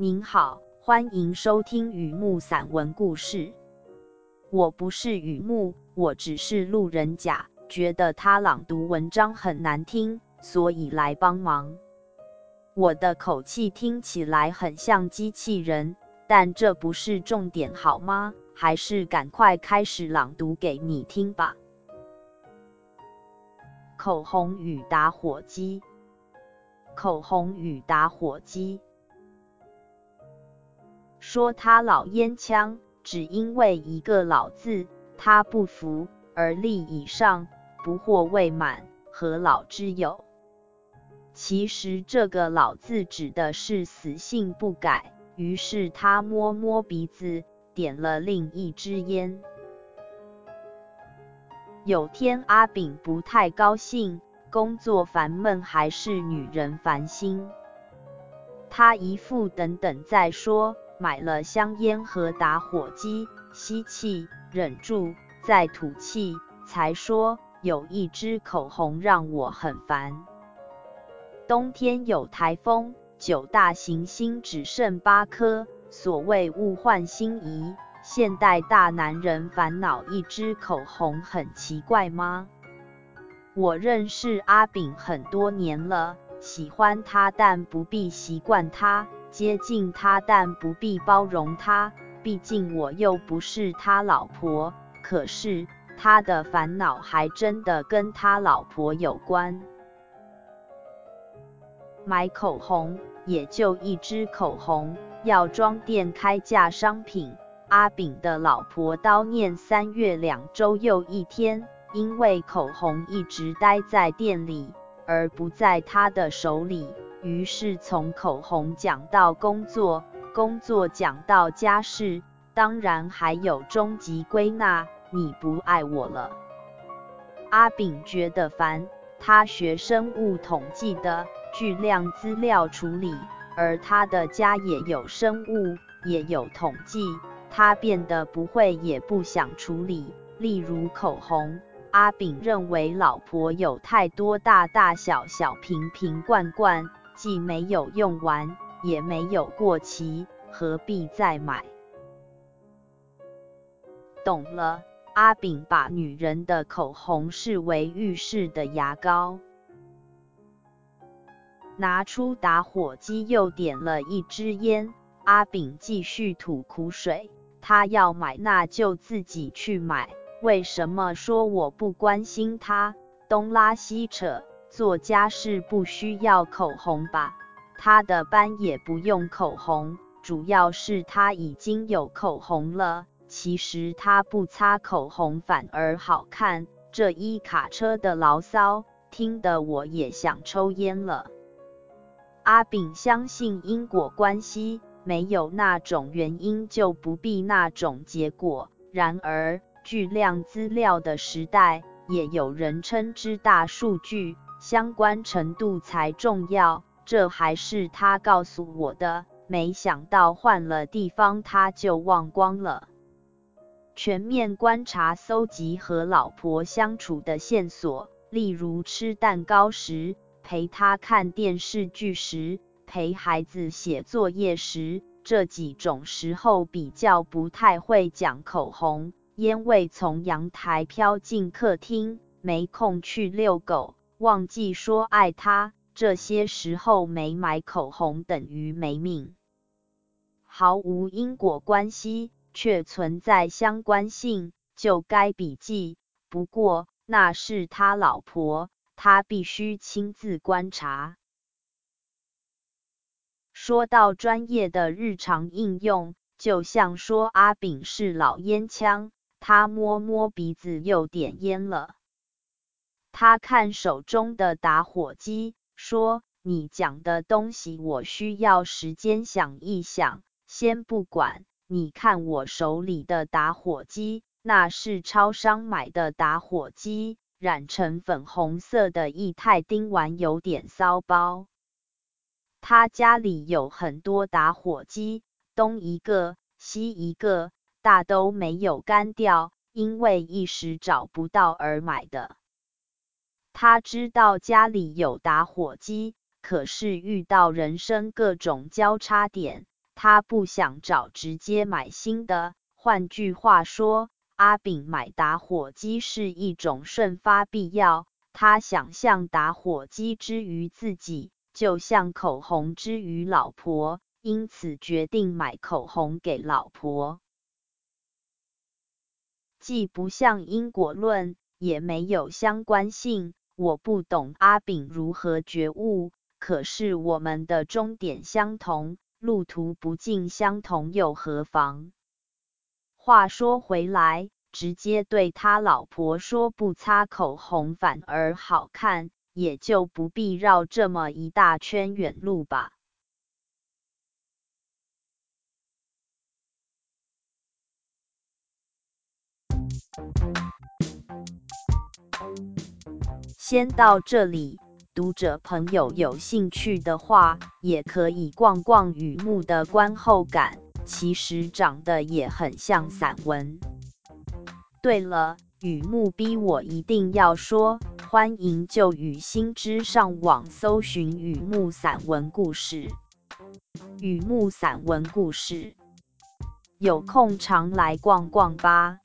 您好，欢迎收听雨木散文故事。我不是雨木，我只是路人甲，觉得他朗读文章很难听，所以来帮忙。我的口气听起来很像机器人，但这不是重点，好吗？还是赶快开始朗读给你听吧。口红与打火机，口红与打火机。说他老烟枪，只因为一个老字，他不服，而立以上，不惑未满，何老之有？其实这个老字指的是死性不改。于是他摸摸鼻子，点了另一支烟。有天阿炳不太高兴，工作烦闷还是女人烦心？他一副等等再说。买了香烟和打火机，吸气，忍住，再吐气，才说有一支口红让我很烦。冬天有台风，九大行星只剩八颗，所谓物换星移，现代大男人烦恼一支口红很奇怪吗？我认识阿炳很多年了，喜欢他但不必习惯他。接近他，但不必包容他，毕竟我又不是他老婆。可是他的烦恼还真的跟他老婆有关。买口红也就一支口红，药妆店开价商品。阿炳的老婆叨念三月两周又一天，因为口红一直待在店里，而不在他的手里。于是从口红讲到工作，工作讲到家事，当然还有终极归纳：你不爱我了。阿炳觉得烦，他学生物统计的，巨量资料处理，而他的家也有生物，也有统计，他变得不会也不想处理。例如口红，阿炳认为老婆有太多大大小小瓶瓶罐罐。既没有用完，也没有过期，何必再买？懂了，阿炳把女人的口红视为浴室的牙膏。拿出打火机，又点了一支烟。阿炳继续吐苦水，他要买，那就自己去买。为什么说我不关心他？东拉西扯。做家事不需要口红吧？他的班也不用口红，主要是他已经有口红了。其实他不擦口红反而好看。这一卡车的牢骚，听得我也想抽烟了。阿炳相信因果关系，没有那种原因就不必那种结果。然而，巨量资料的时代，也有人称之大数据。相关程度才重要，这还是他告诉我的。没想到换了地方他就忘光了。全面观察搜集和老婆相处的线索，例如吃蛋糕时、陪他看电视剧时、陪孩子写作业时，这几种时候比较不太会讲口红。烟味从阳台飘进客厅，没空去遛狗。忘记说爱他，这些时候没买口红等于没命。毫无因果关系，却存在相关性，就该笔记。不过那是他老婆，他必须亲自观察。说到专业的日常应用，就像说阿炳是老烟枪，他摸摸鼻子又点烟了。他看手中的打火机，说：“你讲的东西我需要时间想一想，先不管。你看我手里的打火机，那是超商买的打火机，染成粉红色的液态丁烷有点骚包。他家里有很多打火机，东一个，西一个，大都没有干掉，因为一时找不到而买的。”他知道家里有打火机，可是遇到人生各种交叉点，他不想找直接买新的。换句话说，阿炳买打火机是一种瞬发必要。他想象打火机之于自己，就像口红之于老婆，因此决定买口红给老婆。既不像因果论，也没有相关性。我不懂阿炳如何觉悟，可是我们的终点相同，路途不尽相同又何妨？话说回来，直接对他老婆说不擦口红反而好看，也就不必绕这么一大圈远路吧。先到这里，读者朋友有兴趣的话，也可以逛逛雨木的观后感，其实长得也很像散文。对了，雨木逼我一定要说，欢迎就雨新知上网搜寻雨木散文故事。雨木散文故事，有空常来逛逛吧。